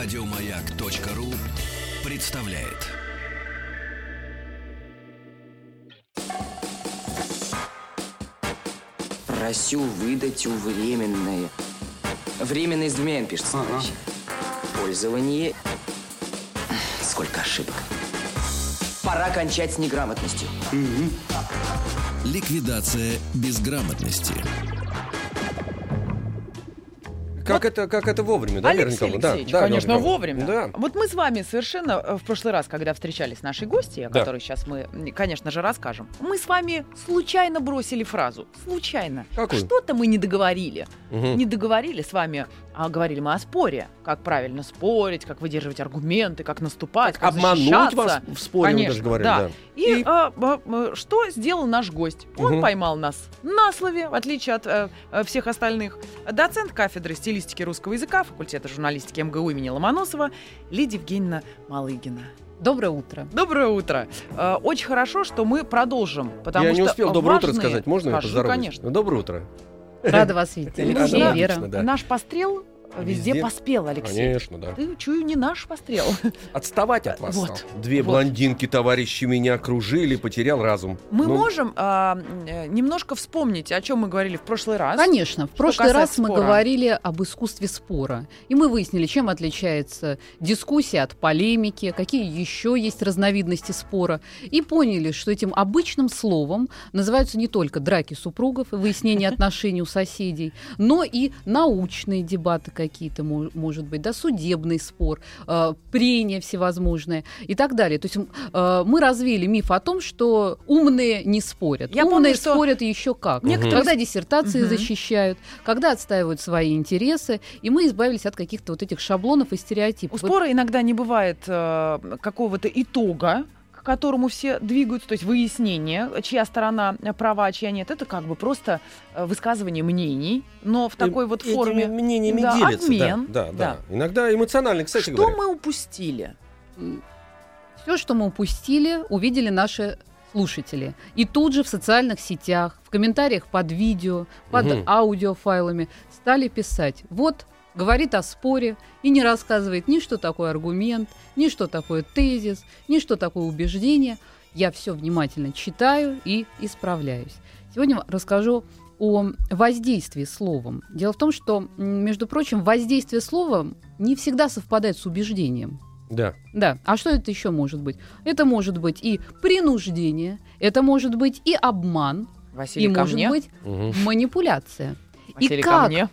Радиомаяк.ру представляет. Просю выдать у временное. Временное с двумя «н» пишется. Ага. Пользование. Сколько ошибок. Пора кончать с неграмотностью. Ликвидация безграмотности. Как это, как это вовремя, да, Алексей Николаевна? Да, Алексеевич, да, конечно, Вера Николаевна. вовремя. Да. Вот мы с вами совершенно э, в прошлый раз, когда встречались наши гости, о Да. которых сейчас мы, конечно же, расскажем, мы с вами случайно бросили фразу. Случайно. Какую? Что-то мы не договорили. Мгм. Не договорили с вами, а говорили мы о споре. Как правильно спорить, как выдерживать аргументы, как наступать, как Обмануть защищаться. вас в споре, Конечно, даже говорили, да. да. И, И- а, а, а, что сделал наш гость? Он Мгм. поймал нас на слове, в отличие от э, всех остальных. Доцент кафедры стилистики русского языка факультета журналистики МГУ имени Ломоносова Лидия Евгеньевна Малыгина. Доброе утро. Доброе утро. Э, Очень хорошо, что мы продолжим, потому Я что не успел доброе утро важные- сказать. Можно я Хорошо, поздороваюсь? конечно. Доброе утро. Рада вас видеть. Вера. да. Наш пострел везде, Везде? поспел, Алексей. Конечно, да. Ты, чую, не наш пострел. Отставать от вас Вот, стал. Две вот. блондинки, товарищи, меня окружили, потерял разум. Мы Ну, можем а, немножко вспомнить, о чем мы говорили в прошлый раз. Конечно, в прошлый раз касается мы спора. говорили об искусстве спора. И мы выяснили, чем отличается дискуссия от полемики, какие еще есть разновидности спора. И поняли, что этим обычным словом называются не только драки супругов и выяснение отношений у соседей, но и научные дебаты какие-то, мо- может быть, да, судебный спор, э, прения всевозможные и так далее. То есть э, мы развеяли миф о том, что умные не спорят. Я умные помню, что спорят еще как. некоторые Когда диссертации Мгм. защищают, когда отстаивают свои интересы, и мы избавились от каких-то вот этих шаблонов и У стереотипов. Вот спора иногда не бывает э, какого-то итога, которому все двигаются, то есть выяснение, чья сторона права, а чья нет. Это как бы просто э, высказывание мнений, но в такой вот этими форме. мнениями да, делятся. обмен, да, да, да. да. Иногда эмоционально, кстати Что говоря. мы упустили? Все, что мы упустили, увидели наши слушатели. И тут же в социальных сетях, в комментариях под видео, под Мгм. аудиофайлами стали писать. Вот говорит о споре и не рассказывает ни что такое аргумент, ни что такое тезис, ни что такое убеждение. Я все внимательно читаю и исправляюсь. Сегодня расскажу о воздействии словом. Дело в том, что, между прочим, воздействие словом не всегда совпадает с убеждением. Да. Да. А что это еще может быть? Это может быть и принуждение, это может быть и обман, Василий, и может мне. быть Мгм. манипуляция. И ко как? мне.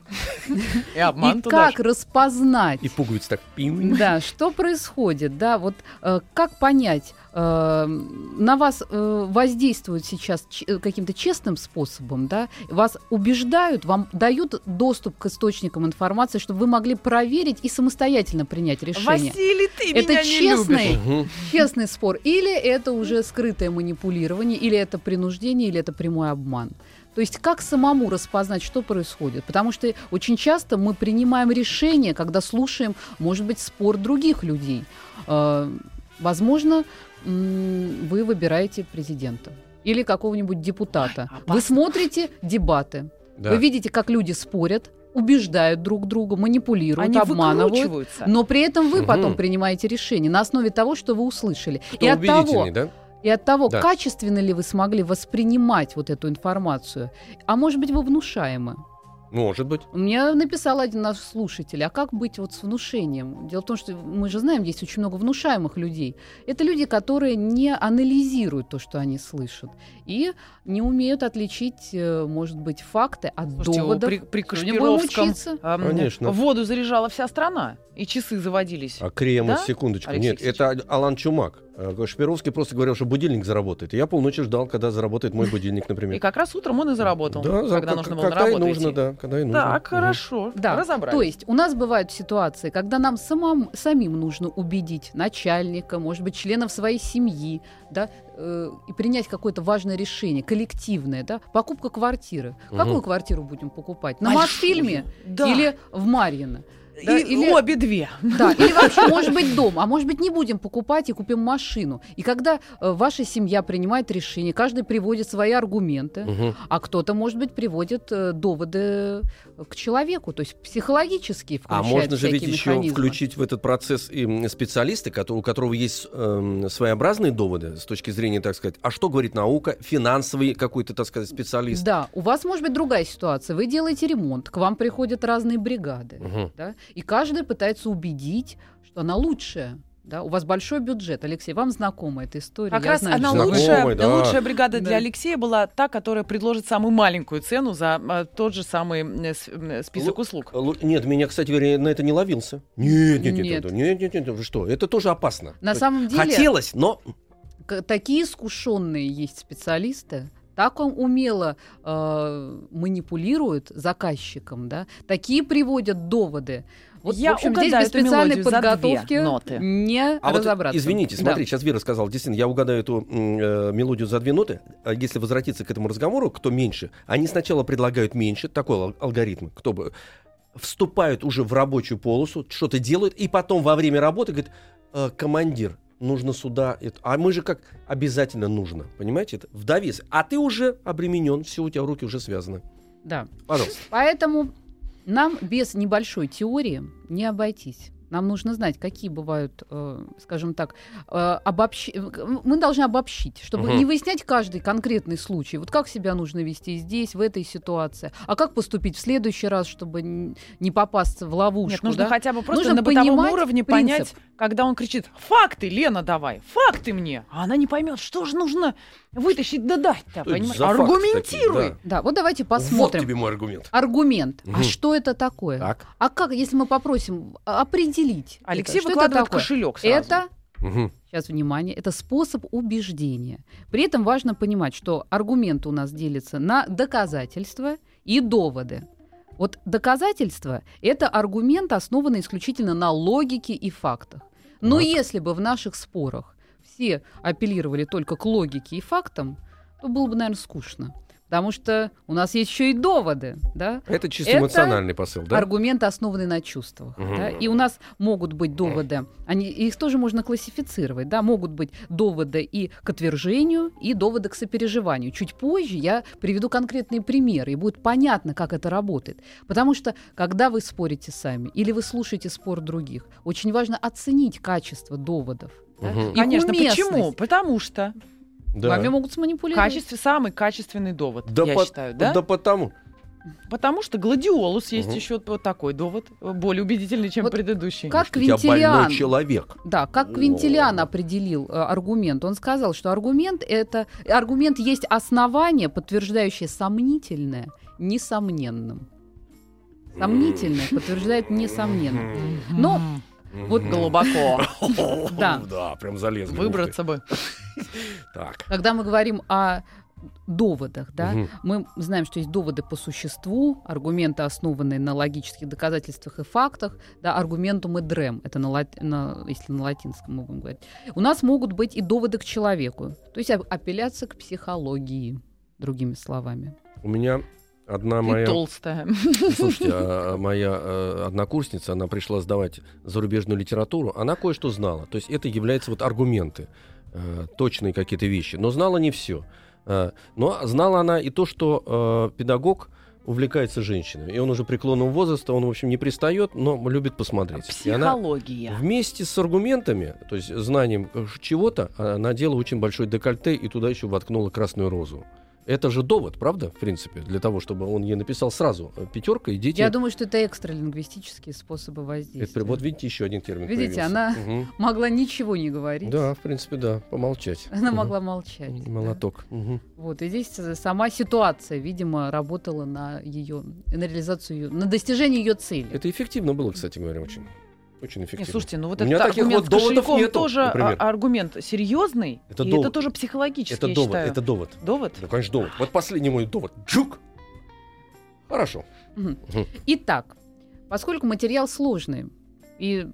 И обман и туда как распознать? И пуговицы так. пим. Да, что происходит, да, вот э, как понять, э, на вас э, воздействуют сейчас каким-то честным способом, да, вас убеждают, вам дают доступ к источникам информации, чтобы вы могли проверить и самостоятельно принять решение. Василий, ты Это меня не честный любишь. Мгм. Честный спор. Или это уже скрытое манипулирование, или это принуждение, или это прямой обман. То есть как самому распознать, что происходит? Потому что очень часто мы принимаем решение, когда слушаем, может быть, спор других людей. Э, Возможно, вы выбираете президента или какого-нибудь депутата. Ой, Вы смотрите дебаты. Да. Вы видите, как люди спорят, убеждают друг друга, манипулируют, Они обманывают. Но при этом вы Мгм. потом принимаете решение на основе того, что вы услышали. Кто и от того, да? И от того, Да. качественно ли вы смогли воспринимать вот эту информацию. А может быть, вы внушаемы. Может быть. Мне написал один наш слушатель, а как быть вот с внушением? Дело в том, что мы же знаем, есть очень много внушаемых людей. Это люди, которые не анализируют то, что они слышат, и не умеют отличить, э, может быть, факты от Слушайте, доводов. при, при Кашпировском учиться. ам, Конечно. воду заряжала вся страна, и часы заводились. А крем, Да, секундочку. Алексей Нет, это Алан Чумак. Э, Шпировский просто говорил, что будильник заработает. И я полночи ждал, когда заработает мой будильник, И например. как раз утром он и заработал, Да, когда как- нужно было на когда и нужно, идти. да, когда и нужно. Так, Мгм. хорошо, Да, разобрались. то есть у нас бывают ситуации, когда нам самым, самим нужно убедить начальника, может быть, членов своей семьи, да, э, и принять какое-то важное решение, коллективное, да, покупка квартиры. Мгм. Какую квартиру будем покупать? На. Мосфильме Да. или в Марьино? Да, И или- обе две. Да, или вообще, может быть, дом, а может быть, не будем покупать и купим машину. И когда э, ваша семья принимает решение, каждый приводит свои аргументы, Мгм. а кто-то, может быть, приводит э, доводы к человеку, то есть психологически А можно же ведь еще включить в этот процесс и специалиста, у которого есть эм, своеобразные доводы с точки зрения, так сказать, а что говорит наука, финансовый какой-то, так сказать, специалист. Да, у вас может быть другая ситуация. Вы делаете ремонт, к вам приходят разные бригады, Мгм. да, и каждый пытается убедить, что она лучшая. Да, у вас большой бюджет, Алексей, вам знакома эта история. Как я раз знаю, она что- Знакомый, лучшая, да. лучшая бригада Да. для Алексея была та, которая предложит самую маленькую цену за э, тот же самый э, с- список Лу- услуг. Лу- Нет, меня, кстати говоря, на это не ловился. Нет, нет, нет, Нет. нет, нет, нет, нет, вы что? Это тоже опасно. На То самом деле, Хотелось, но такие искушенные есть специалисты, так он умело э, манипулирует заказчиком, да, такие приводят доводы. Вот, Я в общем, угадаю здесь без эту специальной мелодию за две подготовки ноты. не А вот, разобраться. извините, Да. смотрите, сейчас Вера сказала, действительно, я угадаю эту э, мелодию за две ноты. А Если возвратиться к этому разговору, кто меньше, они сначала предлагают меньше, такой ал- алгоритм, кто бы вступают уже в рабочую полосу, что-то делают, и потом во время работы говорит, «Э, командир, нужно сюда, это». а мы же как обязательно нужно, понимаете, это в довес. А ты уже обременен, все, у тебя руки уже связаны. Да. Пожалуйста. Поэтому нам без небольшой теории не обойтись. Нам нужно знать, какие бывают, э, скажем так, э, обобщ... мы должны обобщить, чтобы Мгм. не выяснять каждый конкретный случай. Вот как себя нужно вести здесь, в этой ситуации, а как поступить в следующий раз, чтобы не попасться в ловушку. Нет, нужно да? хотя бы просто Нужно на бытовом уровне принцип. понять, когда он кричит «Факты, Лена, давай! Факты мне!» А она не поймет, что же нужно вытащить да дать-то, понимаешь? Аргументируй! такие? Да, вот давайте Да. посмотрим. Вот тебе мой аргумент. Аргумент. Мгм. А что это такое? Так. А как, если мы попросим а, определить? Алексей это? Что это выкладывает такое? кошелек сразу. Это Мгм. Сейчас внимание, это способ убеждения. При этом важно понимать, что аргументы у нас делятся на доказательства и доводы. Вот доказательства – это аргумент, основанный исключительно на логике и фактах. Но Так. если бы в наших спорах все апеллировали только к логике и фактам, то было бы, наверное, скучно. Потому что у нас есть еще и доводы, да? Это чисто Это эмоциональный посыл, да? Аргументы, основанные на чувствах. Мгм. да. И у нас могут быть доводы, они, их тоже можно классифицировать, да, могут быть доводы и к отвержению, и доводы к сопереживанию. Чуть позже я приведу конкретные примеры, и будет понятно, как это работает. Потому что, когда вы спорите сами или вы слушаете спор других, очень важно оценить качество доводов. да, Мгм. их Конечно, уместность. почему? Потому что Да. Вами могут сманипулировать. качестве самый качественный довод, Да, я по- считаю, да? да потому. Потому что гладиолус есть Мгм. еще вот такой довод, более убедительный, чем Вот предыдущий. Как Что я Квинтилиан. больной человек. Да, как О. Квинтилиан определил э, аргумент. Он сказал, что аргумент это аргумент есть основание, подтверждающее сомнительное несомненным. Сомнительное подтверждает несомненным. Но вот глубоко Да. Да, прям залезли. выбраться бы. Так. когда мы говорим о доводах, да, Мгм. мы знаем, что есть доводы по существу, аргументы, основанные на логических доказательствах и фактах, да, аргументум et rem, это на, лат- на- если на латинском мы будем говорить. У нас могут быть и доводы к человеку, то есть ап- апелляция к психологии, другими словами. У меня одна Ты моя... толстая. Слушайте, а, моя э, однокурсница, она пришла сдавать зарубежную литературу, она кое-что знала. То есть это являются вот аргументы, э, точные какие-то вещи. Но знала не все. Но знала она и то, что э, педагог увлекается женщинами. И он уже преклонного возраста, он, в общем, не пристает, но любит посмотреть. И она Психология. вместе с аргументами, то есть знанием э, чего-то, а, надела очень большой декольте и туда еще воткнула красную розу. Это же довод, правда, в принципе, для того, чтобы он ей написал сразу э, пятерка, идите. Я думаю, что это экстралингвистические способы Это, воздействия. вот видите, еще один термин. Видите, появился. она Мгм. Могла ничего не говорить. Да, в принципе, да, помолчать. Она Мгм. могла молчать. да. Молоток. Мгм. Вот, и здесь э, сама ситуация, видимо, работала на ее, на реализацию ее, на достижение ее цели. Это эффективно было, кстати говоря, очень. Очень эффективно. слушайте, ну вот этот аргумент вот с кошельком нету, тоже а- например. аргумент серьезный, Это и довод. это тоже психологический, это я довод, считаю. это довод. Довод? Ну, конечно, довод. Вот последний мой довод. Джук! Хорошо. Мгм. Итак, поскольку материал сложный, и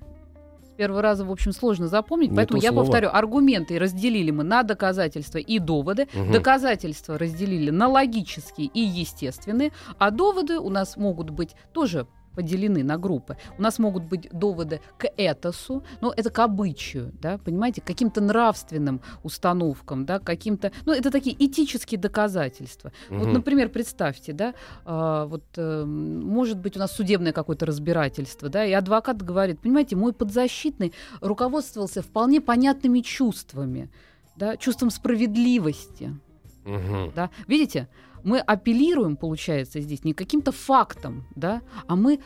с первого раза, в общем, сложно запомнить, Не поэтому то я повторю, аргументы разделили мы на доказательства и доводы, Мгм. доказательства разделили на логические и естественные, а доводы у нас могут быть тоже поделены на группы. У нас могут быть доводы к этосу, но это к обычаю, да, понимаете, к каким-то нравственным установкам, да, каким-то, ну, это такие этические доказательства. Вот, Мгм. например, представьте, да, а, вот э, может быть у нас судебное какое-то разбирательство, да, и адвокат говорит, понимаете, мой подзащитный руководствовался вполне понятными чувствами, да, чувством справедливости, Мгм. да. Видите, мы апеллируем, получается, здесь не каким-то фактам, да, а мы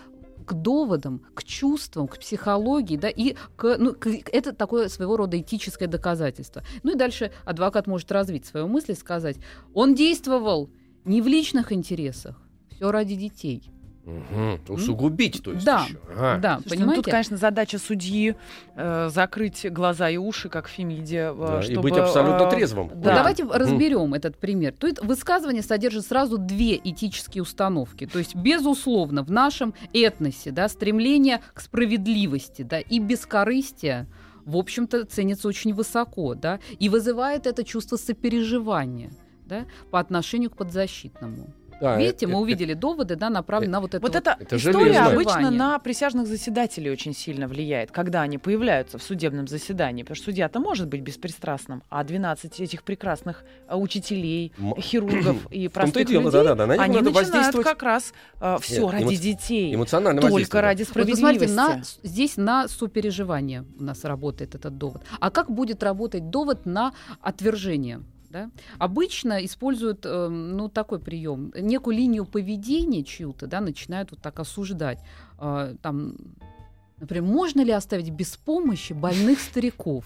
к доводам, к чувствам, к психологии, да, и к, ну, к- это такое своего рода этическое доказательство. Ну и дальше адвокат может развить свою мысль и сказать, он действовал не в личных интересах, все ради детей. Мгм. Усугубить, то есть Да, еще. Ага. Да, Слушайте, ну, понимаете? тут, конечно, задача судьи э, закрыть глаза и уши, как в Фемиде, э, Да, и чтобы, быть абсолютно э, трезвым. Ну, Да. Давайте разберем этот пример. Есть высказывание содержит сразу две этические установки. То есть, безусловно, в нашем этносе да, стремление к справедливости да, и бескорыстие в общем-то, ценится очень высоко, да, и вызывает это чувство сопереживания, да, по отношению к подзащитному. Да, Видите, э- мы э- увидели доводы, да, направленные на вот это. Вот эта Это история железно. обычно на присяжных заседателей очень сильно влияет, когда они появляются в судебном заседании. Потому что судья-то может быть беспристрастным, а 12 этих прекрасных э, учителей, М- хирургов и простых дело, людей, да-да-да, на них они начинают как раз все Нет, ради эмо- детей, эмоционально только ради Вот смотрите, справедливости. на, с- здесь на сопереживание у нас работает этот довод. А как будет работать довод на отвержение? Да? Обычно используют э, ну, такой прием. Некую линию поведения чью-то да, начинают вот так осуждать. Э, там, например, можно ли оставить без помощи больных стариков?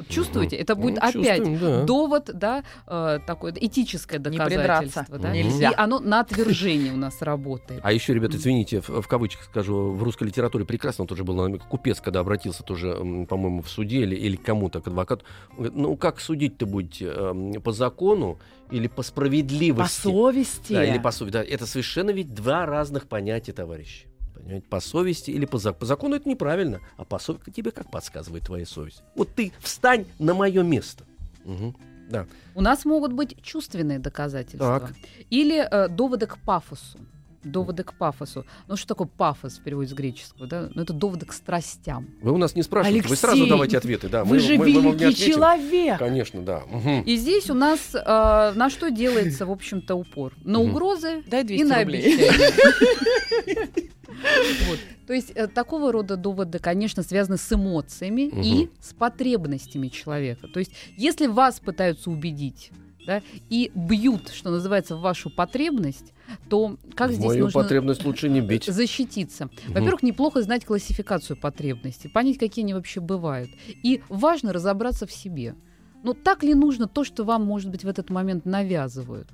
Вот чувствуете? Это будет Ну, опять чувствуем, да. довод, да, э, такое этическое Не доказательство. Да? Мгм. Нельзя. И оно на отвержение у нас работает. А еще, ребята, извините, в, в кавычках скажу, в русской литературе прекрасно тоже был купец, когда обратился тоже, по-моему, в суде или, или к кому-то, к адвокату. Говорит, ну как судить-то будете? эм, По закону или по По справедливости? совести. Да, или по совести. Да, это совершенно ведь два разных понятия, товарищи. Понимаете, по совести или по закону. По закону это неправильно, а по совести тебе как подсказывает твоя совесть? Вот ты встань на мое место. Мгм. Да. У нас могут быть чувственные доказательства. Так. Или э, доводы к пафосу. Доводы к пафосу. Ну, что такое пафос в переводе с греческого? Да? Ну, это доводы к страстям. Вы у нас не спрашиваете, вы Алексей, сразу давайте ответы. Да, Вы мы- же мы- мы не великий ответим. человек. Конечно, да. Мгм. И здесь у нас э, на что делается, в общем-то, упор? На Мгм. угрозы Дай и 200 на рублей. обещания. Есть э, такого рода доводы, конечно, связаны с эмоциями и Мгм. с потребностями человека. То есть если вас пытаются убедить да, и бьют, что называется, в вашу потребность, то как В здесь Мою нужно потребность лучше не бить. защититься? Во-первых, неплохо знать классификацию потребностей, понять, какие они вообще бывают. И важно разобраться в себе. Но так ли нужно то, что вам, может быть, в этот момент навязывают?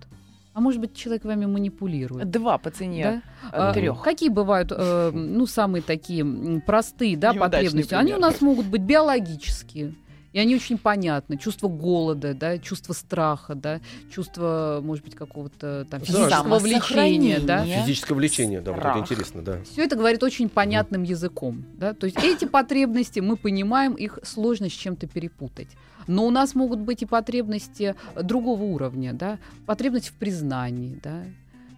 А может быть, человек вами манипулирует? Два по цене Да? э, А, трех. Какие бывают, э, ну, самые такие простые, да, Неудачный потребности? Они у пример. нас могут быть биологические. И они очень понятны. Чувство голода, да, чувство страха, да, чувство, может быть, какого-то там физического влечения, да. Физическое влечение, да, вот это интересно, да. Все это говорит очень понятным языком. Да? То есть эти потребности мы понимаем, их сложно с чем-то перепутать. Но у нас могут быть и потребности другого уровня, да? потребность в признании, да?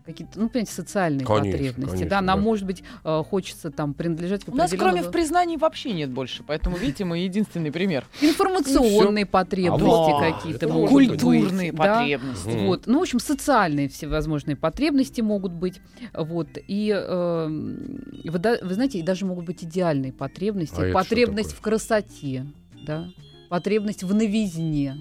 какие-то, ну, понимаете, социальные Конечно, потребности. конечно, да? Нам, да. может быть, э, хочется там принадлежать к У нас кроме в признании вообще нет больше, поэтому, видите, мы единственный пример. информационные потребности А какие-то. Культурные да. потребности. Вот. Ну, в общем, социальные всевозможные потребности могут быть. Вот. И эм, вы, знаете, и даже могут быть идеальные потребности. А потребность в красоте, да? Потребность в новизне.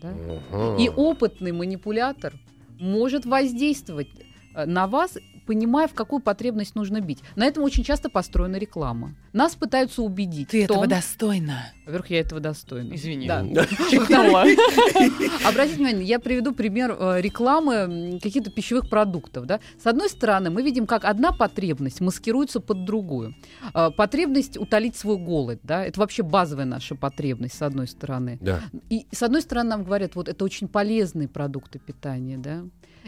Да? Ага. И опытный манипулятор может воздействовать э, на вас, понимая, в какую потребность нужно бить. На этом очень часто построена реклама. Нас пытаются убедить Ты том, этого достойна. во-первых, я этого достойна. Извини. Да. Чихнула. Обратите внимание, я приведу пример э, рекламы каких-то пищевых продуктов. Да? С одной стороны, мы видим, как одна потребность маскируется под другую. Э, Потребность утолить свой голод. Да? Это вообще базовая наша потребность, с одной стороны. Да. И с одной стороны, нам говорят, вот это очень полезные продукты питания, да,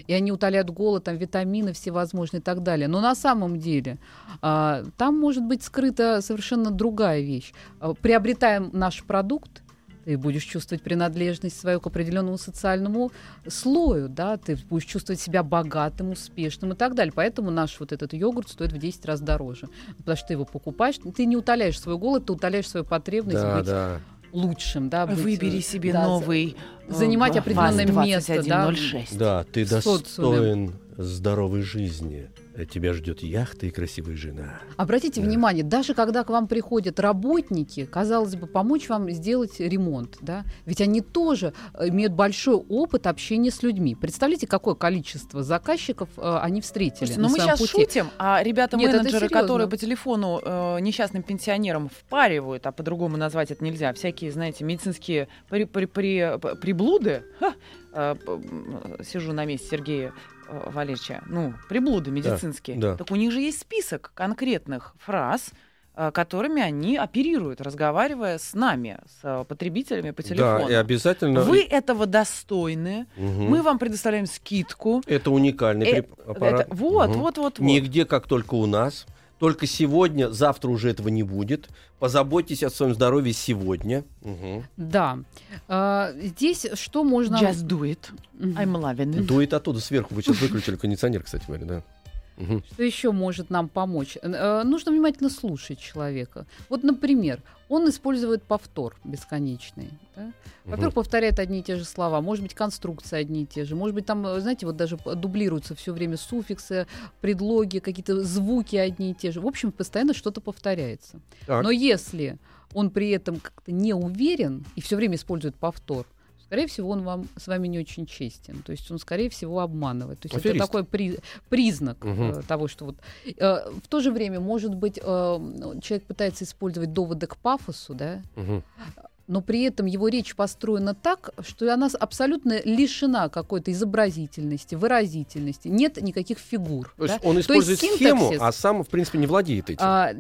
и они утоляют голод, там витамины всевозможные и так далее. Но на самом деле а, там может быть скрыта совершенно другая вещь. А, Приобретаем наш продукт, ты будешь чувствовать принадлежность свою к определенному социальному слою, да, ты будешь чувствовать себя богатым, успешным и так далее. Поэтому наш вот этот йогурт стоит в 10 раз дороже. Потому что ты его покупаешь, ты не утоляешь свой голод, ты утоляешь свою потребность Да, быть да. Лучшим, да, быть, Выбери э, себе да, новый. э, занимать определенное место, да. ВАЗ-2106. Да, ты достоин здоровой жизни. Тебя ждет яхта и красивая жена. Обратите Да. внимание, даже когда к вам приходят работники, казалось бы, помочь вам сделать ремонт, да, ведь они тоже э, имеют большой опыт общения с людьми. Представляете, какое количество заказчиков э, они встретили Слушайте, на ну мы сейчас пути. шутим, а ребята-менеджеры, которые по телефону э, несчастным пенсионерам впаривают, а по-другому назвать это нельзя, всякие, знаете, медицинские при, при- при- приблуды. Ха! Э, сижу на месте Сергея Валерьевича. Ну, приблуды медицинские. да. Так у них же есть список конкретных фраз, э, которыми они оперируют, разговаривая с нами, с э, потребителями по телефону. Да, и обязательно... Вы этого достойны. Мгм. Мы вам предоставляем скидку. Это уникальный Э, аппарат. Это- вот, Мгм. вот, вот, вот. Нигде, как только у нас. Только сегодня, завтра уже этого не будет. Позаботьтесь о своем здоровье сегодня. Мгм. Да. А, здесь что можно... Just do it. I'm loving it. Дует оттуда сверху. Вы сейчас выключили кондиционер, кстати говоря, да. Мгм. Что еще может нам помочь? Э, Нужно внимательно слушать человека. Вот, например, он использует повтор бесконечный. да? Во-первых, повторяет одни и те же слова, может быть, конструкции одни и те же, может быть, там, э, знаете, вот даже дублируются все время суффиксы, предлоги, какие-то звуки одни и те же. В общем, постоянно что-то повторяется. Так. Но если он при этом как-то не уверен и все время использует повтор, скорее всего, он вам с вами не очень честен. То есть он, скорее всего, обманывает. То есть Аферист. это такой при- признак э, того, что вот э, в то же время, может быть, э, человек пытается использовать доводы к пафосу, да, Мгм. Но при этом его речь построена так, что она абсолютно лишена какой-то изобразительности, выразительности, нет никаких фигур. То есть да. он использует синтаксис- схему, а сам, в принципе, не владеет этим. а,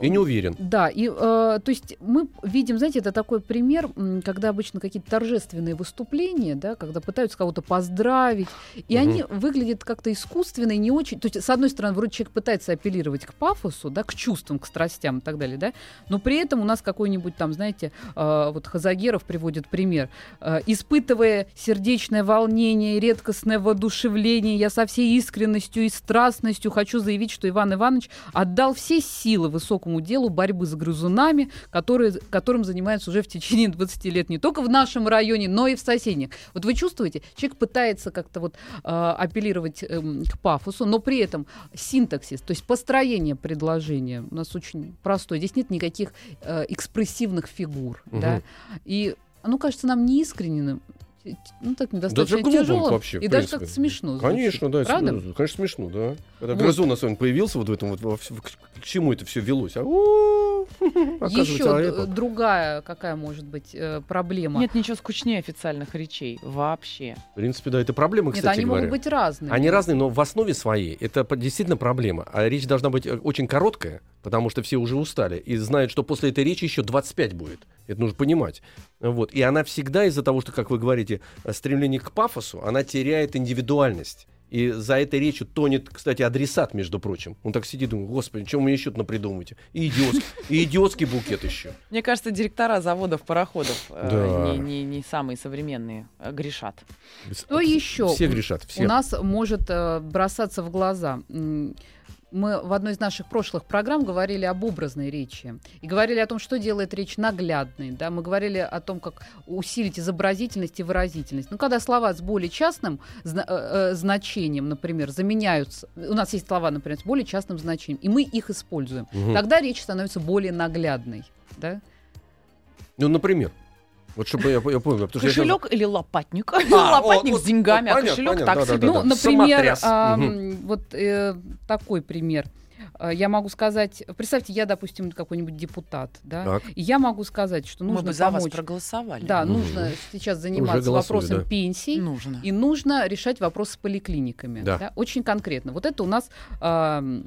И не уверен. да, и э, то есть мы видим, знаете, это такой пример, когда обычно какие-то торжественные выступления, да, когда пытаются кого-то поздравить, и Мгм. они выглядят как-то искусственно и не очень. То есть, с одной стороны, вроде человек пытается апеллировать к пафосу, да, к чувствам, к страстям и так далее, да, но при этом у нас какой-нибудь там, знаете, э, вот Хазагеров приводит пример, э, испытывая сердечное волнение, редкостное воодушевление, я со всей искренностью и страстностью хочу заявить, что Иван Иванович отдал все силы высокому делу борьбы с грызунами, которые, которым занимается уже в течение 20 лет не только в нашем районе, но и в соседних. Вот вы чувствуете, человек пытается как-то вот э, апеллировать эм, к пафосу, но при этом синтаксис, то есть построение предложения у нас очень простое. Здесь нет никаких э, экспрессивных фигур, Мгм. да, и оно кажется нам неискренним, ну так достаточно глупым тяжелым вообще, и даже как-то смешно. звучит. Конечно, да, Правда? конечно, смешно, да. Когда Вот. грызун особенно появился вот в этом вот, во к, к чему это все велось? А, у, Еще а это- другая какая может быть э, проблема? Нет ничего скучнее официальных речей. Вообще. в принципе, да, это проблема, Нет, кстати они говоря. могут быть разными. Они разные, но в основе своей это действительно проблема. А речь должна быть э, очень короткая, потому что все уже устали и знают, что после этой речи еще 25 будет. Это нужно понимать. Вот. И она всегда из-за того, что, как вы говорите, э, стремление к пафосу, она теряет индивидуальность. И за этой речью тонет, кстати, адресат, между прочим. Он так сидит, думает, господи, чем вы еще напридумываете? И идиотский, и идиотский букет еще. Мне кажется, директора заводов, пароходов э, Да. не, не- не самые современные э, грешат. Что еще? Все грешат, все. У нас может э, бросаться в глаза. Мы в одной из наших прошлых программ говорили об образной речи и говорили о том, что делает речь наглядной. Да? Мы говорили о том, как усилить изобразительность и выразительность. Ну, когда слова с более частным зна- э, э, значением, например, заменяются, у нас есть слова, например, с более частным значением, и мы их используем, Мгм. тогда речь становится более наглядной. Да? Ну, например. Вот чтобы я, я понял. потому что я Кошелек или лопатник? А, лопатник вот, с деньгами, вот, а кошелек понятно, так да, себе. да, Ну, да. например, Самотряс. а, Мгм. м, вот э, такой пример. Э, Я могу сказать, представьте, я, допустим, какой-нибудь депутат, да, Так. и я могу сказать, что Мы нужно бы за вас проголосовали. Да, Мгм. нужно сейчас заниматься вопросом да. пенсий. Нужно. И нужно решать вопрос с поликлиниками. Да. да, очень конкретно. Вот это у нас ам,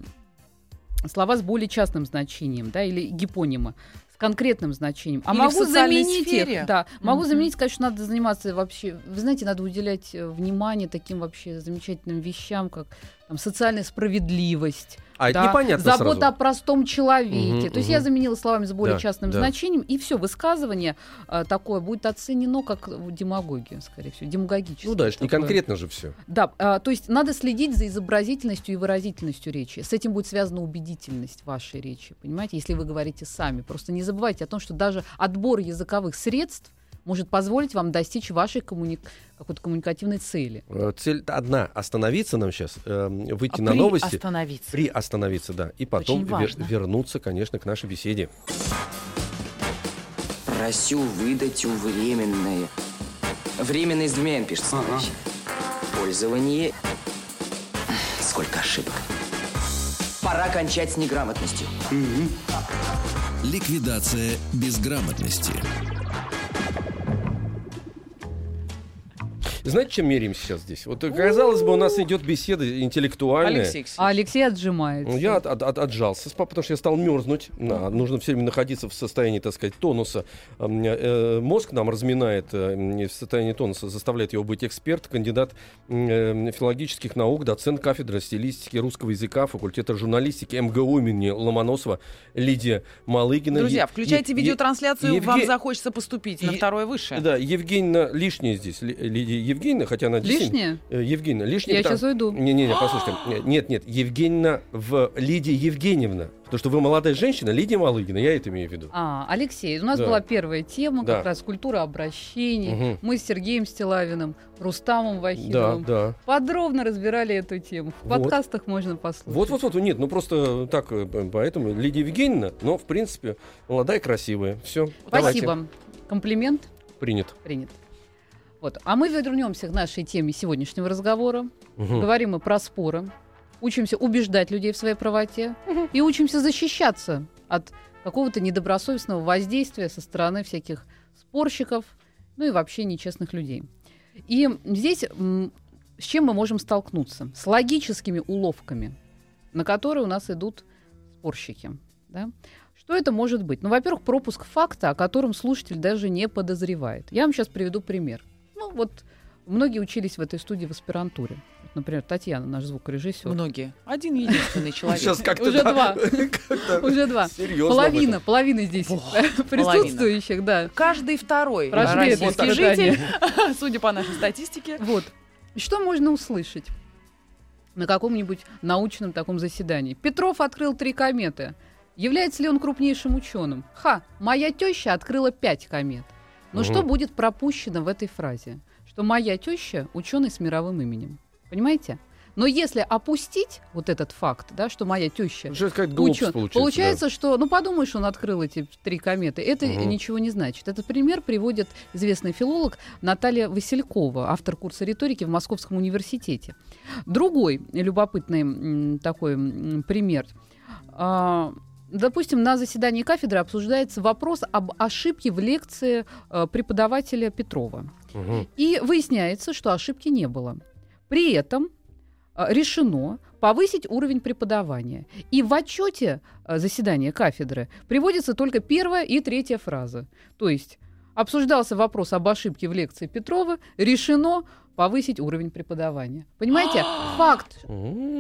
слова с более частным значением, да, или гипонимы конкретным значением. А Или могу заменить сфере. их. Да, могу Мгм. заменить, сказать, что надо заниматься вообще. Вы знаете, надо уделять э, внимание таким вообще замечательным вещам, как там, социальная справедливость. А это Да, непонятно забота сразу. о простом человеке. Мгм, То есть я заменила словами с более Да, частным да. значением, и все высказывание э, такое будет оценено как демагогия, скорее всего, демагогическое. Ну да, это не конкретно же все. Да, а, то есть надо следить за изобразительностью и выразительностью речи. С этим будет связана убедительность вашей речи, понимаете, если вы говорите сами. Просто не забывайте о том, что даже отбор языковых средств может позволить вам достичь вашей коммуни- какой-то коммуникативной цели. Э, Цель одна остановиться нам сейчас, выйти А на при новости, остановиться. при остановиться, да, и потом вер- вернуться, конечно, к нашей беседе. Просю выдать у временное. Временный с двумя пишется. товарищи. Пользование. Сколько ошибок. Пора кончать с неграмотностью. Ликвидация безграмотности. Знаете, чем меряемся сейчас здесь? Вот, э, казалось бы, у нас идет беседа интеллектуальная. Алексей. А Алексей отжимается. Ну, Я от- от- от- отжался, потому что я стал мерзнуть. На, нужно все время находиться в состоянии, так сказать, тонуса. М, э, Мозг нам разминает э, в состоянии тонуса, заставляет его быть эксперт, кандидат э, филологических наук, доцент кафедры стилистики русского языка, факультета журналистики МГУ имени Ломоносова Лидия Малыгина. Друзья, включайте Е- видеотрансляцию, Евге- вам захочется поступить на второе высшее. Да, Евгеньевна лишняя здесь. Ли- Лидия Евгеньевна, хотя она. Лишнее? Э, Евгеньевна, лишняя. Я потому- сейчас уйду. Не-не-не, послушайте. Нет, нет, Евгеньевна в Лидия Евгеньевна. Потому что вы молодая женщина, Лидия Малыгина, я это имею в виду. А, Алексей, у нас Да. была первая тема, Да. как раз культура обращений. Мгм. Мы с Сергеем Стилавиным, Рустамом Да, Вахидовым да. подробно разбирали эту тему. В Вот. подкастах можно послушать. Вот-вот-вот, нет, ну просто так, э, поэтому Лидия Евгеньевна, но в принципе молодая, красивая. Все, Спасибо. Комплимент Принят. принят. Вот. А мы вернемся к нашей теме сегодняшнего разговора. Мгм. Говорим мы про споры. Учимся убеждать людей в своей правоте. И учимся защищаться от какого-то недобросовестного воздействия со стороны всяких спорщиков, ну и вообще нечестных людей. И здесь с чем мы можем столкнуться? С логическими уловками, на которые у нас идут спорщики. Да? Что это может быть? Ну, во-первых, пропуск факта, о котором слушатель даже не подозревает. Я вам сейчас приведу пример. Ну, вот многие учились в этой студии в аспирантуре. Вот, например, Татьяна, наш звукорежиссер. Многие. Один единственный человек. Сейчас как-то Уже два. Уже два. серьезно Половина, половина здесь присутствующих, да. Каждый второй российский житель, судя по нашей статистике. Вот. Что можно услышать на каком-нибудь научном таком заседании? Петров открыл три кометы. Является ли он крупнейшим ученым? Ха, моя теща открыла пять комет. Но Мгм. что будет пропущено в этой фразе? Что моя теща ученый с мировым именем. Понимаете? Но если опустить вот этот факт, да, что моя теща Что сказать, учен- получается. Получается, что, ну подумаешь, он открыл эти три кометы. Это Мгм. ничего не значит. Этот пример приводит известный филолог Наталья Василькова, автор курса риторики в Московском университете. Другой любопытный такой пример. Допустим, на заседании кафедры обсуждается вопрос об ошибке в лекции э, преподавателя Петрова. Мгм. И выясняется, что ошибки не было. При этом э, решено повысить уровень преподавания. И в отчете э, заседания кафедры приводится только первая и третья фраза. То есть обсуждался вопрос об ошибке в лекции Петрова, решено повысить уровень преподавания. Понимаете, факт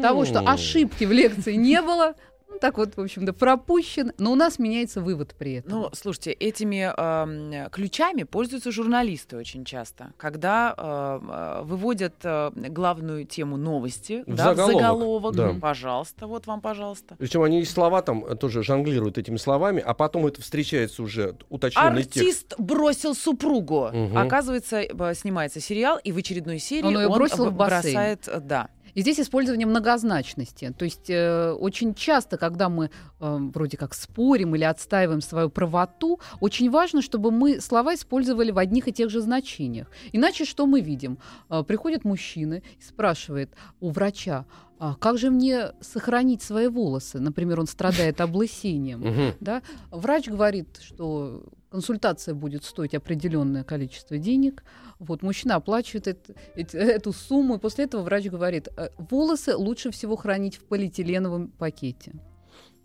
того, что ошибки в лекции не было, ну, так вот, в общем-то, пропущен, но у нас меняется вывод при этом. Ну, слушайте, этими эм, ключами пользуются журналисты очень часто, когда эм, э, выводят э, главную тему новости В да, заголовок, в заголовок. да. Пожалуйста, вот вам, пожалуйста. Причем они слова там э, тоже жонглируют этими словами, а потом это встречается уже уточненный текст. Артист бросил супругу. Мгм. Оказывается, э, снимается сериал, и в очередной серии Он он, бросил в бассейн. бросает, э, да. И здесь использование многозначности. То есть э, очень часто, когда мы э, вроде как спорим или отстаиваем свою правоту, очень важно, чтобы мы слова использовали в одних и тех же значениях. Иначе что мы видим? Э, приходит мужчина и спрашивает у врача, а как же мне сохранить свои волосы? Например, он страдает облысением. Да? Врач говорит, что консультация будет стоить определенное количество денег. Вот мужчина оплачивает эт- эт- эту сумму, и после этого врач говорит, «Э, волосы лучше всего хранить в полиэтиленовом пакете.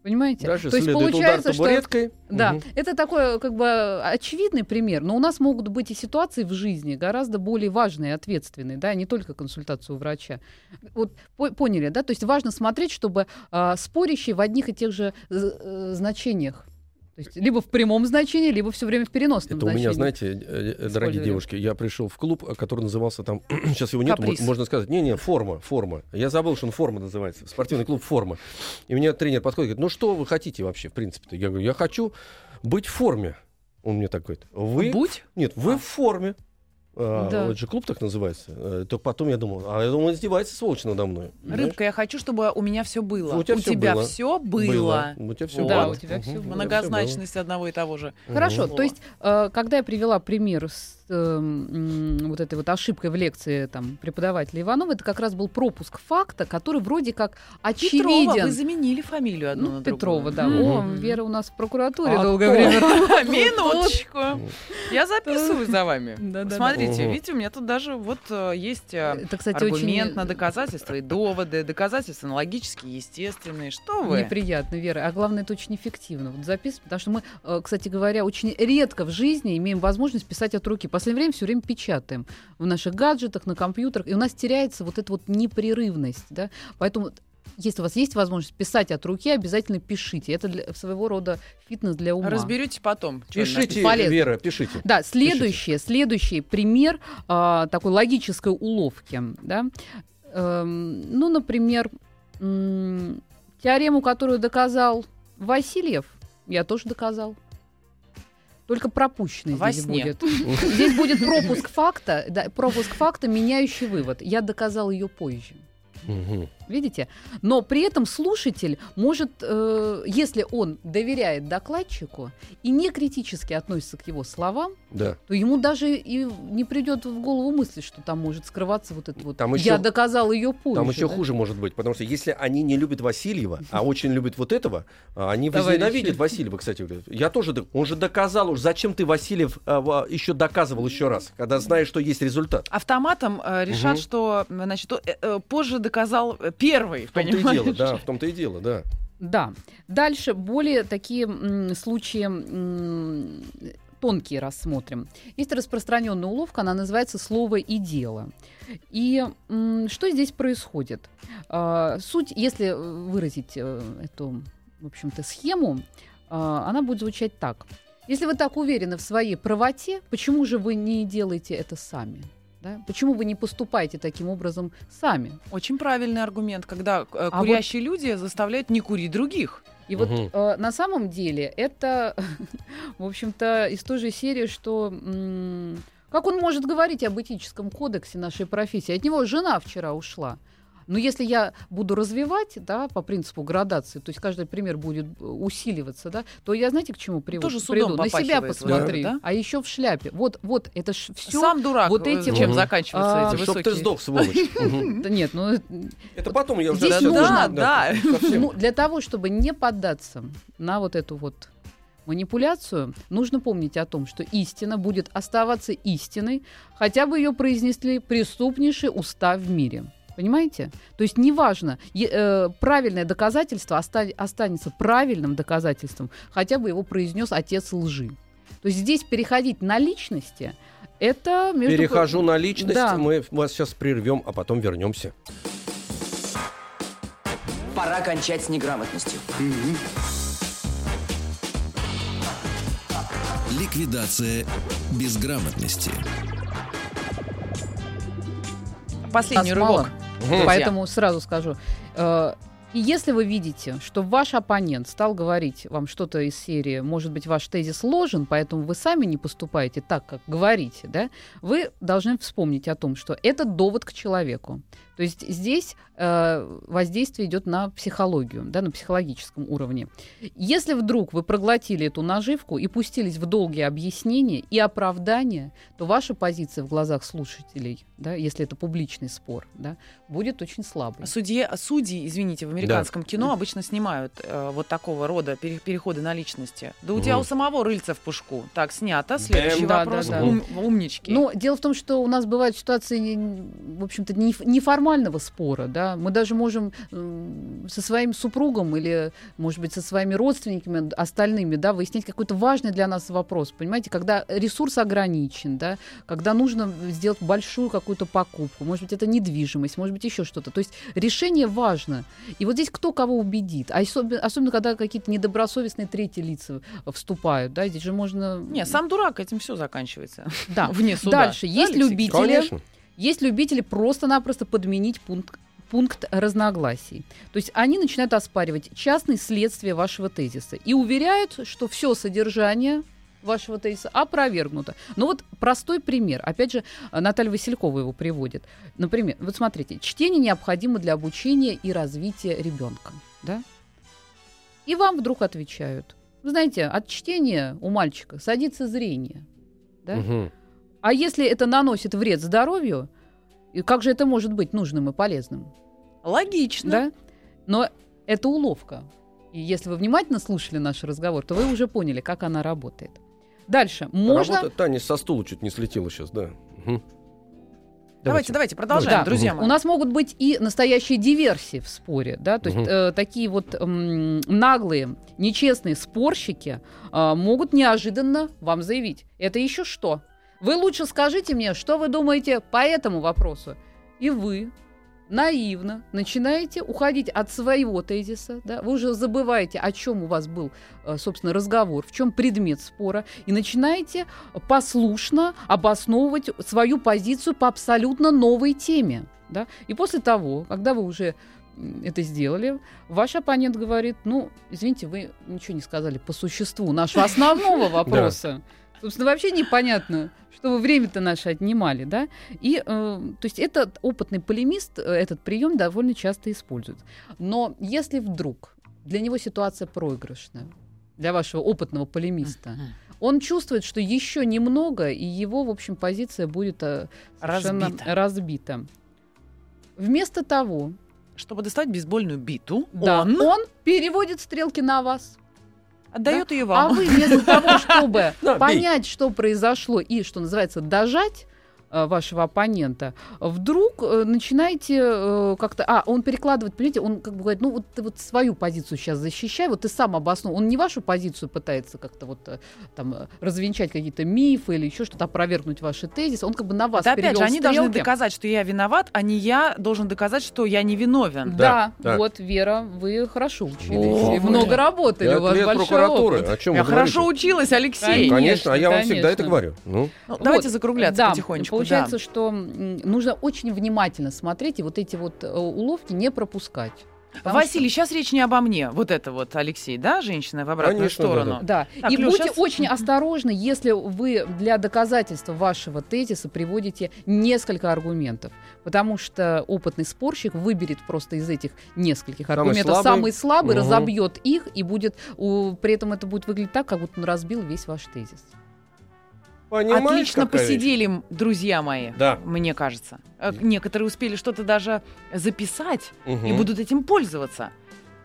Понимаете? Дальше То есть следует удар получается, что табуреткой. Да, Мгм. это такой как бы очевидный пример, но у нас могут быть и ситуации в жизни гораздо более важные и ответственные, да, не только консультацию врача. Вот по- поняли, да? То есть важно смотреть, чтобы а, спорящие в одних и тех же з- э, значениях. То есть либо в прямом значении, либо все время в переносном Это у значении. меня, знаете, э, э, дорогие девушки, я пришел в клуб, который назывался там, сейчас его нет, можно сказать, не-не, форма, форма. Я забыл, что он форма называется, спортивный клуб форма. И мне тренер подходит, говорит, ну что вы хотите вообще, в принципе-то? Я говорю, я хочу быть в форме. Он мне так говорит, вы... Будь. Нет, вы в форме. А, Да. Это же клуб так называется. Э, Только потом я думал, а я думал, он издевается, сволочь, надо мной. Рыбка, я хочу, чтобы у меня все было. У тебя всё тебя было. все было. У тебя все Вот. Да, было. у тебя всё Мгм, было. у тебя всё Многозначность одного и того же. было. Хорошо, то есть, э, когда я привела пример с э, м, вот этой вот ошибкой в лекции там, преподавателя Иванова, это как раз был пропуск факта, который вроде как очевиден. Петрова, вы заменили фамилию одну Ну, на Петрова, да. Мгм. О, Вера у нас в прокуратуре А долгое то. время. Минуточку. Я записываю за вами. Да-да-да. Смотрите, Мгм. видите, у меня тут даже вот э, есть э, Это, кстати, аргумент очень на доказательства и доводы, доказательства логические, естественные. Что вы? неприятно, Вера. А главное, это очень эффективно. Вот записывать, потому что мы, э, кстати говоря, очень редко в жизни имеем возможность писать от руки. В последнее время все время печатаем в наших гаджетах, на компьютерах, и у нас теряется вот эта вот непрерывность. Да? Поэтому если у вас есть возможность писать от руки, обязательно пишите. Это для- своего рода фитнес для ума. Разберете потом. Пишите, Полезно. Вера, пишите. Да, следующее, следующий пример а, такой логической уловки, да. Эм, ну, например, м, теорему, которую доказал Васильев, я тоже доказал. Только пропущенный Во здесь сне. будет. Здесь будет пропуск факта, да, пропуск факта, меняющий вывод. Я доказал ее позже. Видите? Но при этом слушатель может, э, если он доверяет докладчику и не критически относится к его словам, Да. то ему даже и не придет в голову мысль, что там может скрываться вот это вот. Там Я еще- доказал ее позже. Там еще да? хуже может быть, потому что если они не любят Васильева, а очень любят вот этого, а, они возненавидят Васильева, кстати. говоря. Я тоже, он же доказал уж, зачем ты, Васильев, ва- еще доказывал еще раз, когда знаешь, что есть результат. Автоматом э, решат, что значит, э, э, позже доказал э, первый, В том-то и понимаешь? дело, да, в том-то и дело, да. Да. Дальше более такие м, случаи м, тонкие рассмотрим. Есть распространенная уловка, она называется слово и дело. И м, что здесь происходит? А, суть, если выразить э, эту, в общем-то, схему, а, она будет звучать так. Если вы так уверены в своей правоте, почему же вы не делаете это сами? Да? Почему вы не поступаете таким образом сами? Очень правильный аргумент, когда э, А курящие люди заставляют не курить других. И вот Мгм. э, на самом деле это, в общем-то, из той же серии, что м, как он может говорить об этическом кодексе нашей профессии? От него жена вчера ушла. Но если я буду развивать, да, по принципу градации, то есть каждый пример будет усиливаться, да, то я знаете, к чему приводу? Тоже судом приду? На себя посмотри, да? а еще в шляпе. Вот, вот, это ж все. Сам дурак. вот э, этим чем вот, заканчиваются а, эти Чтоб ты высокие... сдох, сволочь. Да нет, ну Это потом я уже... Здесь нужно, да. Ну, для того, чтобы не поддаться на вот эту вот манипуляцию, нужно помнить о том, что истина будет оставаться истиной, хотя бы ее произнесли преступнейшие уста в мире. Понимаете? То есть неважно, е- э, правильное доказательство оста- останется правильным доказательством, хотя бы его произнес отец лжи. То есть здесь переходить на личности, это между Перехожу на личность, Да. мы вас сейчас прервем, а потом вернемся. Пора кончать с неграмотностью. Ликвидация безграмотности. Последний Нас мало. Друзья. Поэтому сразу скажу. э, И если вы видите, что ваш оппонент стал говорить вам что-то из серии, может быть, ваш тезис ложен, поэтому вы сами не поступаете так, как говорите, да, вы должны вспомнить о том, что это довод к человеку. То есть здесь э, воздействие идет на психологию, да, на психологическом уровне. Если вдруг вы проглотили эту наживку и пустились в долгие объяснения и оправдания, то ваша позиция в глазах слушателей, да, если это публичный спор, да, будет очень слабой. Судьи, судьи, извините, в американском кино обычно снимают э, вот такого рода пере- переходы на личности. Да у тебя Мгм. у самого рыльца в пушку. Так, снято. Следующий. Да, вопрос. да, да. Ум- умнички. Но дело в том, что у нас бывают ситуации, в общем-то, неф- неформального спора, да, да, мы даже можем со своим супругом или, может быть, со своими родственниками остальными, да, выяснять какой-то важный для нас вопрос, понимаете, когда ресурс ограничен, да, когда нужно сделать большую какую-то покупку, может быть, это недвижимость, может быть, еще что-то, то есть решение важно, и вот здесь кто кого убедит, а особенно, особенно когда какие-то недобросовестные третьи лица вступают, да, здесь же можно... Не, сам дурак, этим все заканчивается. Да. Вне суда. Дальше. Есть любители, Конечно. есть любители просто-напросто подменить пункт пункт разногласий. То есть они начинают оспаривать частные следствия вашего тезиса и уверяют, что все содержание вашего тезиса опровергнуто. Но вот простой пример. Опять же, Наталья Василькова его приводит. Например, вот смотрите, чтение необходимо для обучения и развития ребенка. Да? И вам вдруг отвечают. Вы знаете, от чтения у мальчика садится зрение. Да? Мгм. А если это наносит вред здоровью, и как же это может быть нужным и полезным? Логично. Да? Но это уловка. И если вы внимательно слушали наш разговор, то вы уже поняли, как она работает. Дальше. Можно... Работа Таня со стула чуть не слетела сейчас, да. Мгм. Давайте, давайте, продолжаем, Да. друзья У мои. нас могут быть и настоящие диверсии в споре, да, то есть Мгм. э, такие вот м, наглые, нечестные спорщики э, могут неожиданно вам заявить, это еще что? Вы лучше скажите мне, что вы думаете по этому вопросу, и вы наивно начинаете уходить от своего тезиса, да, вы уже забываете, о чем у вас был, э, собственно, разговор, в чем предмет спора, и начинаете послушно обосновывать свою позицию по абсолютно новой теме. Да? И после того, когда вы уже это сделали, ваш оппонент говорит, ну, извините, вы ничего не сказали по существу нашего основного вопроса. Собственно, вообще непонятно, что вы время-то наше отнимали, да? И, э, то есть, этот опытный полемист э, этот прием довольно часто использует. Но если вдруг для него ситуация проигрышная, для вашего опытного полемиста, он чувствует, что еще немного, и его, в общем, позиция будет э, Разбита. разбита. Вместо того, Чтобы достать бейсбольную биту, да, он он переводит стрелки на вас. Отдает ее А вам. вы вместо того, чтобы Да, понять, что произошло и, что называется, дожать вашего оппонента, вдруг э, начинаете э, как-то... А, он перекладывает, понимаете, он как бы говорит, ну вот ты вот свою позицию сейчас защищай, вот ты сам обоснуй. Он не вашу позицию пытается как-то вот э, там э, развенчать какие-то мифы или еще что-то, опровергнуть ваши тезисы. Он как бы на вас Это опять же, они должны стрелки. доказать, что я виноват, а не я должен доказать, что я не виновен. Да, Да, да. вот, Вера, вы хорошо учились. О, много работали, Пять у вас большой прокуратуры. опыт. О чем Я вы говорите? хорошо училась, Алексей. Конечно. Конечно, а я вам всегда это говорю. Ну, Ну, давайте Вот, закругляться да, потихонечку. Получается, да. что нужно очень внимательно смотреть и вот эти вот э, уловки не пропускать. Потому Василий, сейчас речь не обо мне. Вот это вот, Алексей, да, женщина в обратную Конечно, сторону. Да, Так, и будьте щас- очень осторожны, если вы для доказательства вашего тезиса приводите несколько аргументов, потому что опытный спорщик выберет просто из этих нескольких Самый аргументов слабый. самый слабый, Мгм. разобьет их и будет, у- при этом это будет выглядеть так, как будто он разбил весь ваш тезис. Понимаешь, Отлично вещь? посидели, м, друзья мои, Да. мне кажется. Э, Некоторые успели что-то даже записать Мгм. и будут этим пользоваться.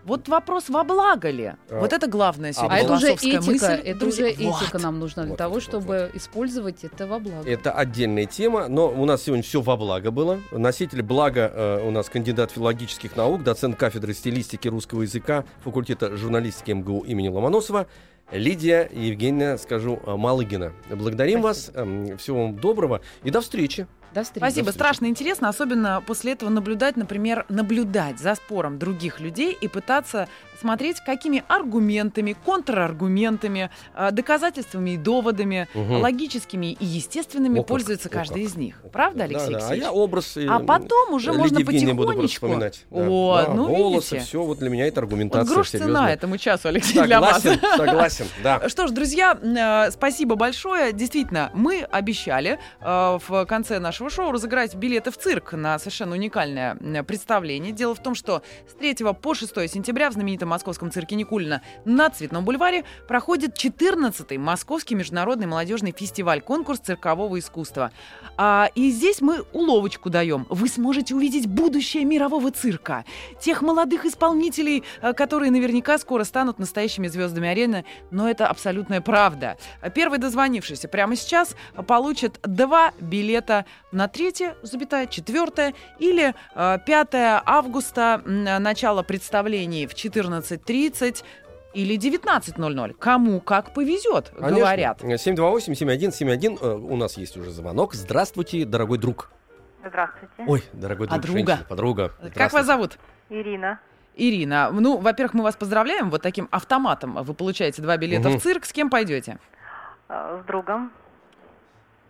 Вот вопрос во благо ли? А. Вот это главное сегодня. А это уже этика, мысль, это друзья. уже этика Вот. нам нужна для Вот, того, вот, вот, чтобы использовать это во благо. Это отдельная тема, но у нас сегодня все во благо было. Носитель блага э, у нас кандидат филологических наук, доцент кафедры стилистики русского языка факультета журналистики МГУ имени Ломоносова Лидия Евгеньевна, скажу, э, Малыгина. Благодарим вас, эм, всего вам доброго и до встречи. До встречи. Спасибо. До встречи. Страшно интересно, особенно после этого наблюдать, например, наблюдать за спором других людей и пытаться смотреть, какими аргументами, контраргументами, а, доказательствами и доводами, Мгм. логическими и естественными О, как, пользуется о, каждый как. из них. Правда, Да, Алексей да, А Алексеевич? я образ... А потом уже Лидии можно Евгеньевны буду просто потихонечку. вспоминать. Да, Вот, да, ну волосы, видите. все, вот для меня это Вот аргументация грош цена серьезная. этому часу, Алексей, для вас. Согласен, согласен, да. Что ж, друзья, э, спасибо большое. Действительно, мы обещали э, в конце нашего шоу разыграть билеты в цирк на совершенно уникальное представление. Дело в том, что с 3 по 6 сентября в знаменитом московском цирке Никулина на Цветном бульваре проходит 14-й Московский международный молодежный фестиваль-конкурс циркового искусства. А, и здесь мы уловочку даем. Вы сможете увидеть будущее мирового цирка. Тех молодых исполнителей, э, которые наверняка скоро станут настоящими звездами арены. Но это абсолютная правда. Первый дозвонившийся прямо сейчас получит два билета на 3, запятая, 4 или э, 5 августа, м, начало представлений в 14.30 или 19.00. Кому как повезет, Конечно. говорят. 728-7171. э, У нас есть уже звонок. Здравствуйте, дорогой друг. Здравствуйте. Ой, дорогой друг, Подруга. женщина, подруга. Как вас зовут? Ирина. Ирина. Ну, во-первых, мы вас поздравляем. Вот таким автоматом вы получаете два билета Мгм. в цирк. С кем пойдете? э, С другом.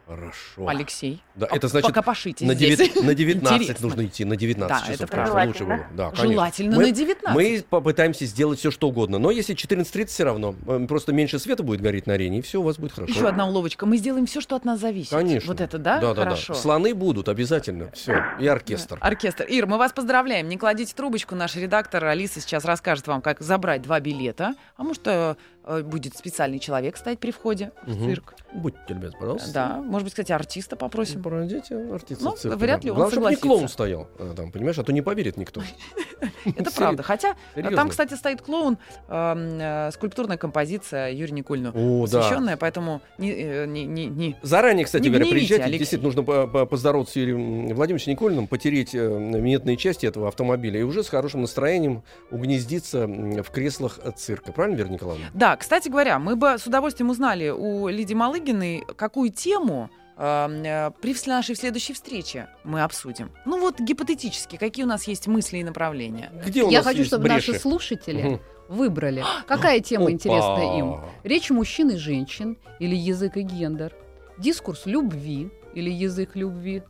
Хорошо. Алексей. Да, А это значит, Пока пошите на, здесь. девят- на 19 Интересно. нужно идти, на 19 Да, это часов. правда. конечно, лучше было. Да, конечно. Желательно Мы- на 19. Мы попытаемся сделать все, что угодно. Но если 14.30 все равно, э, просто меньше света будет гореть на арене, и все у вас будет хорошо. Еще одна уловочка. Мы сделаем все, что от нас зависит. Конечно. Вот это, да? Да, да, Хорошо. да. Слоны будут обязательно. Все. И оркестр. Оркестр. Ир, мы вас поздравляем. Не кладите трубочку. Наш редактор Алиса сейчас расскажет вам, как забрать два билета. А может, э, будет специальный человек стоять при входе в Мгм. цирк. Будьте, ребят, пожалуйста. Да. Может быть, кстати, артиста попросим. Пройдите артиста Ну, в цирке, вряд ли он Главное, чтобы не согласится. клоун стоял э, там, понимаешь, а то не поверит никто. Это правда. Хотя Серьезно. там, кстати, стоит клоун, э, скульптурная композиция. О, да. посвященная, поэтому не, э, не, не, не- Заранее, кстати говоря, приезжайте. Действительно, нужно по- по- поздороваться с Юрием Владимировичем Никулиным, потереть э, минетные части этого автомобиля и уже с хорошим настроением угнездиться в креслах э, цирка. Правильно, Вера Николаевна? Да, кстати говоря, мы бы с удовольствием узнали у Лидии Малыгиной, какую тему эм, э, при нашей следующей встрече мы обсудим. Ну вот гипотетически, какие у нас есть мысли и направления. Где у Я нас хочу, есть чтобы бреши? наши слушатели Мгм. выбрали, какая тема Опа. интересна им. Речь мужчин и женщин или язык и гендер. Дискурс любви или язык любви.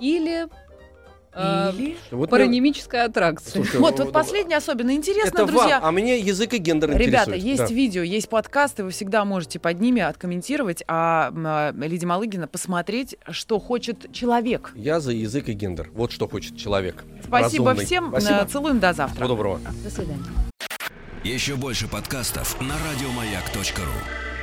Или, Или... Вот мне- паранимическая аттракция. Слушайте, Вот, вот последнее особенно интересно, Это друзья. вам, а мне язык и гендер Ребята, интересует. есть Да. видео, есть подкасты, вы всегда можете под ними откомментировать, а а, Лидия Малыгина посмотреть, что хочет человек. Я за язык и гендер. Вот что хочет человек. Спасибо Разумный. всем, Спасибо. э, целуем до завтра. Всего доброго. До свидания. Еще больше подкастов на радиомаяк.ру.